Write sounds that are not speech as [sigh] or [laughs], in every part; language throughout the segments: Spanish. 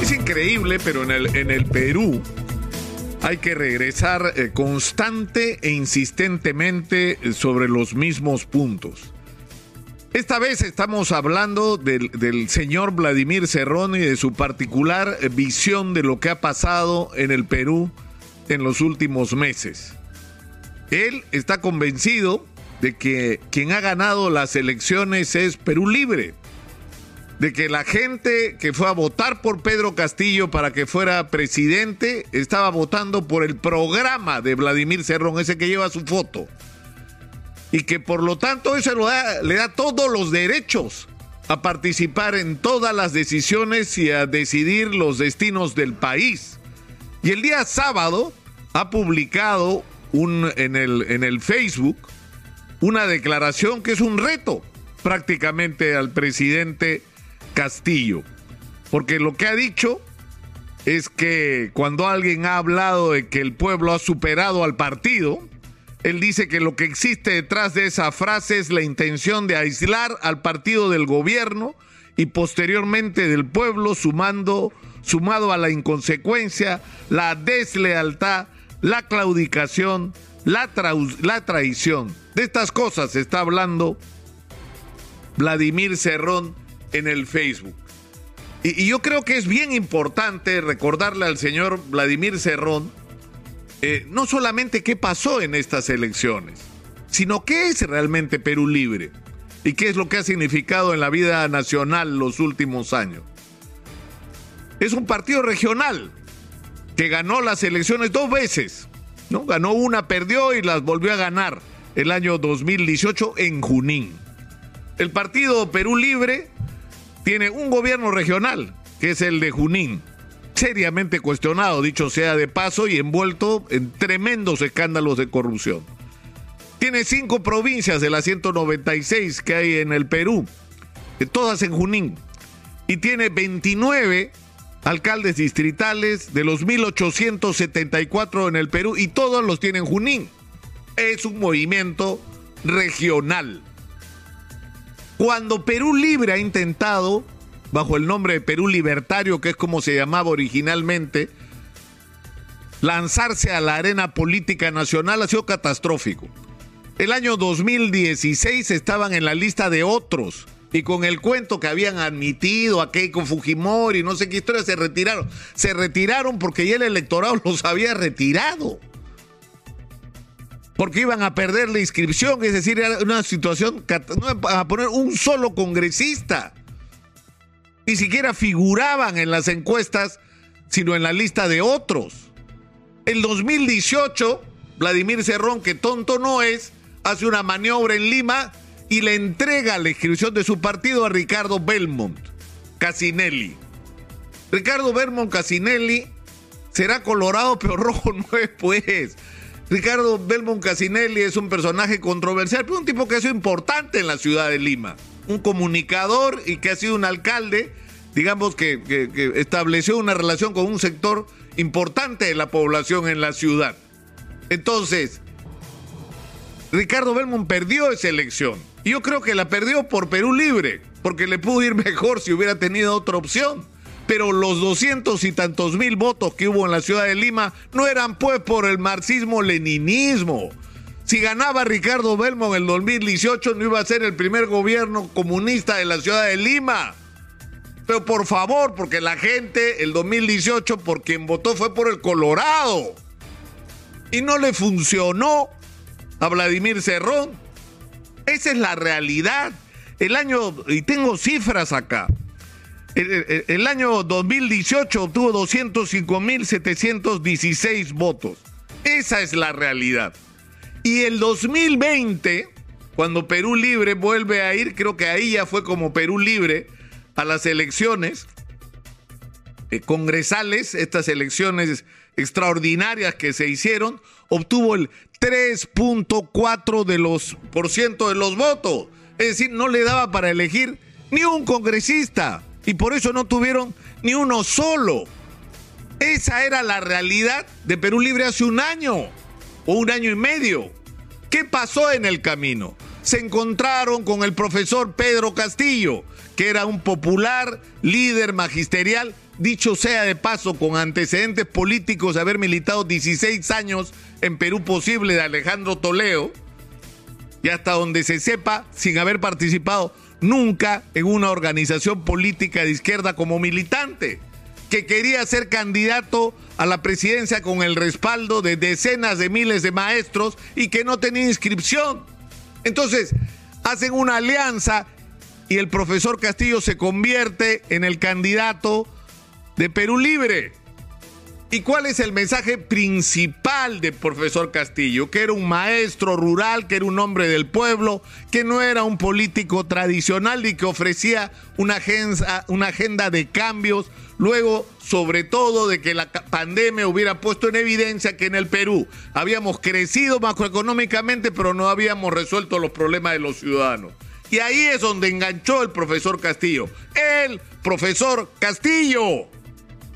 Es increíble, pero en el, en el Perú hay que regresar eh, constante e insistentemente sobre los mismos puntos. Esta vez estamos hablando del, del, señor Vladimir Cerrón y de su particular eh, visión de lo que ha pasado en el Perú en los últimos meses. Él está convencido de que quien ha ganado las elecciones es Perú Libre de que la gente que fue a votar por Pedro Castillo para que fuera presidente estaba votando por el programa de Vladimir Cerrón, ese que lleva su foto. Y que por lo tanto eso le da todos los derechos a participar en todas las decisiones y a decidir los destinos del país. Y el día sábado ha publicado un, en, el, en el Facebook una declaración que es un reto prácticamente al presidente Castillo. Porque lo que ha dicho es que cuando alguien ha hablado de que el pueblo ha superado al partido, él dice que lo que existe detrás de esa frase es la intención de aislar al partido del gobierno y posteriormente del pueblo, sumando, sumado a la inconsecuencia, la deslealtad, la claudicación, la, la traición. De estas cosas está hablando Vladimir Cerrón en el Facebook. Y, yo creo que es bien importante recordarle al señor Vladimir Cerrón eh, no solamente qué pasó en estas elecciones, sino qué es realmente Perú Libre y qué es lo que ha significado en la vida nacional los últimos años. Es un partido regional que ganó las elecciones dos veces, ¿no? Ganó una, perdió y las volvió a ganar el año 2018 en Junín. El partido Perú Libre tiene un gobierno regional, que es el de Junín, seriamente cuestionado, dicho sea de paso, y envuelto en tremendos escándalos de corrupción. Tiene cinco provincias de las 196 que hay en el Perú, todas en Junín, y tiene 29 alcaldes distritales de los 1874 en el Perú, y todos los tienen Junín. Es un movimiento regional. Cuando Perú Libre ha intentado, bajo el nombre de Perú Libertario, que es como se llamaba originalmente, lanzarse a la arena política nacional ha sido catastrófico. El año 2016 estaban en la lista de otros y con el cuento que habían admitido a Keiko Fujimori no sé qué historia se retiraron. Se retiraron porque ya el electorado [laughs] los había retirado porque iban a perder la inscripción, es decir, era una situación, no a poner un solo congresista. Ni siquiera figuraban en las encuestas, sino en la lista de otros. El 2018, Vladimir Cerrón, que tonto no es, hace una maniobra en Lima y le entrega la inscripción de su partido a Ricardo Belmont Casinelli. Ricardo Belmont Casinelli será colorado, pero rojo [laughs] no es, pues. Ricardo Belmont Casinelli es un personaje controversial, pero un tipo que ha sido importante en la ciudad de Lima. Un comunicador y que ha sido un alcalde, digamos que, estableció una relación con un sector importante de la población en la ciudad. Entonces, Ricardo Belmont perdió esa elección. Y yo creo que la perdió por Perú Libre, porque le pudo ir mejor si hubiera tenido otra opción pero los doscientos y tantos mil votos que hubo en la ciudad de Lima no eran pues por el marxismo-leninismo. Si ganaba Ricardo Belmo en el 2018 no iba a ser el primer gobierno comunista de la ciudad de Lima. Pero por favor, porque la gente el 2018 por quien votó fue por el Colorado. Y no le funcionó a Vladimir Cerrón. Esa es la realidad. El año, y tengo cifras acá, el, año 2018 obtuvo 205.716 votos. Esa es la realidad. Y el 2020, cuando Perú Libre vuelve a ir, creo que ahí ya fue como Perú Libre a las elecciones eh, congresales, estas elecciones extraordinarias que se hicieron, obtuvo el 3.4 de los por ciento de los votos. Es decir, no le daba para elegir ni un congresista y por eso no tuvieron ni uno solo. Esa era la realidad de Perú Libre hace un año o un año y medio. ¿Qué pasó en el camino? Se encontraron con el profesor Pedro Castillo, que era un popular líder magisterial dicho sea de paso, con antecedentes políticos, haber militado 16 años en Perú posible de Alejandro Toleo, y hasta donde se sepa, sin haber participado nunca en una organización política de izquierda como militante, que quería ser candidato a la presidencia con el respaldo de decenas de miles de maestros y que no tenía inscripción. Entonces, hacen una alianza y el profesor Castillo se convierte en el candidato de Perú Libre. ¿Y cuál es el mensaje principal del profesor Castillo? Que era un maestro rural, que era un hombre del pueblo, que no era un político tradicional y que ofrecía una agenda, una agenda de cambios. Luego, sobre todo, de que la pandemia hubiera puesto en evidencia que en el Perú habíamos crecido macroeconómicamente, pero no habíamos resuelto los problemas de los ciudadanos. Y ahí es donde enganchó el profesor Castillo. El profesor Castillo.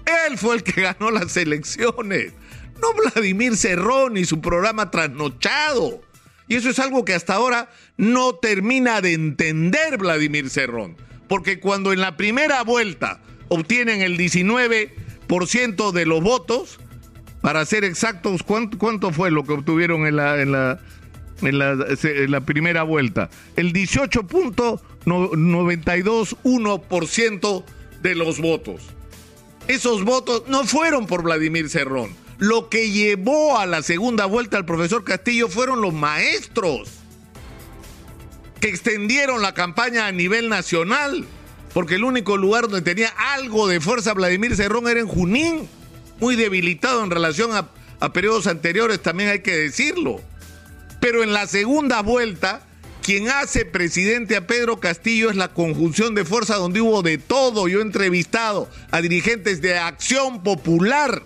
Él fue el que ganó las elecciones. No Vladimir Cerrón y su programa trasnochado. Y eso es algo que hasta ahora no termina de entender Vladimir Cerrón. Porque cuando en la primera vuelta obtienen el 19% de los votos, para ser exactos, ¿cuánto, fue lo que obtuvieron en la, en la, en la, primera vuelta. El 18.921% de los votos. Esos votos no fueron por Vladimir Cerrón. Lo que llevó a la segunda vuelta al profesor Castillo fueron los maestros que extendieron la campaña a nivel nacional, porque el único lugar donde tenía algo de fuerza Vladimir Cerrón era en Junín, muy debilitado en relación a, a periodos anteriores, también hay que decirlo. Pero en la segunda vuelta, quien hace presidente a Pedro Castillo es la conjunción de fuerza donde hubo de todo. Yo he entrevistado a dirigentes de Acción Popular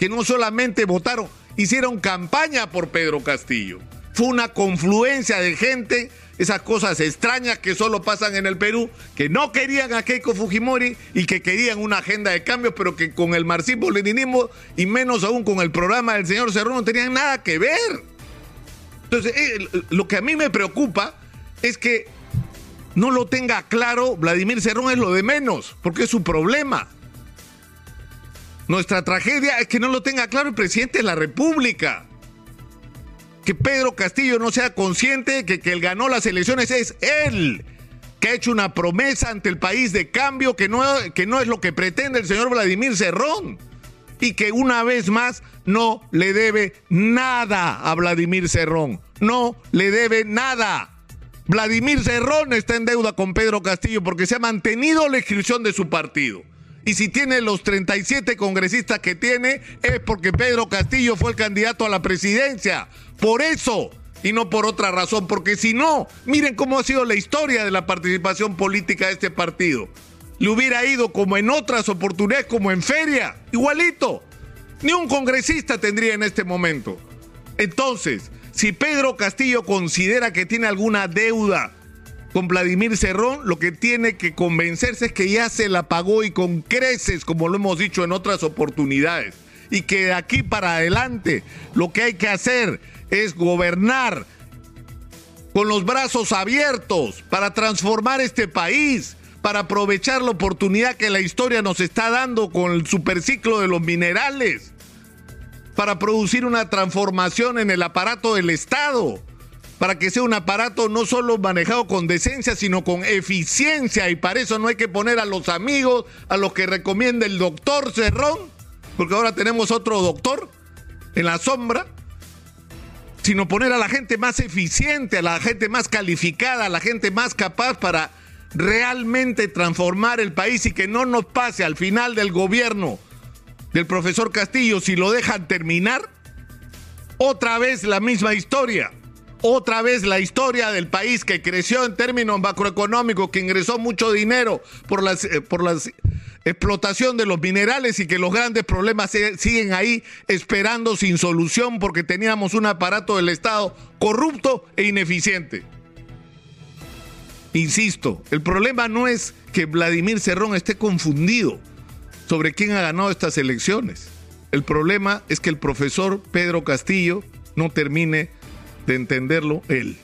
que no solamente votaron, hicieron campaña por Pedro Castillo. Fue una confluencia de gente, esas cosas extrañas que solo pasan en el Perú, que no querían a Keiko Fujimori y que querían una agenda de cambio, pero que con el marxismo-leninismo y menos aún con el programa del señor Cerrón no tenían nada que ver. Entonces, eh, lo que a mí me preocupa es que no lo tenga claro Vladimir Cerrón es lo de menos, porque es su problema. Nuestra tragedia es que no lo tenga claro el presidente de la República. Que Pedro Castillo no sea consciente de que, que él ganó las elecciones es él, que ha hecho una promesa ante el país de cambio que no, que no es lo que pretende el señor Vladimir Cerrón y que una vez más no le debe nada a Vladimir Cerrón. No le debe nada. Vladimir Cerrón está en deuda con Pedro Castillo porque se ha mantenido la inscripción de su partido. Y si tiene los 37 congresistas que tiene, es porque Pedro Castillo fue el candidato a la presidencia. Por eso, y no por otra razón, porque si no, miren cómo ha sido la historia de la participación política de este partido le hubiera ido como en otras oportunidades, como en feria, igualito. Ni un congresista tendría en este momento. Entonces, si Pedro Castillo considera que tiene alguna deuda con Vladimir Cerrón, lo que tiene que convencerse es que ya se la pagó y con creces, como lo hemos dicho en otras oportunidades. Y que de aquí para adelante lo que hay que hacer es gobernar con los brazos abiertos para transformar este país para aprovechar la oportunidad que la historia nos está dando con el superciclo de los minerales, para producir una transformación en el aparato del Estado, para que sea un aparato no solo manejado con decencia, sino con eficiencia, y para eso no hay que poner a los amigos, a los que recomienda el doctor Cerrón, porque ahora tenemos otro doctor en la sombra, sino poner a la gente más eficiente, a la gente más calificada, a la gente más capaz para realmente transformar el país y que no nos pase al final del gobierno del profesor Castillo, si lo dejan terminar, otra vez la misma historia. Otra vez la historia del país que creció en términos macroeconómicos, que ingresó mucho dinero por la eh, por las explotación de los minerales y que los grandes problemas siguen ahí esperando sin solución porque teníamos un aparato del Estado corrupto e ineficiente. Insisto, el problema no es que Vladimir Cerrón esté confundido sobre quién ha ganado estas elecciones. El problema es que el profesor Pedro Castillo no termine de entenderlo él.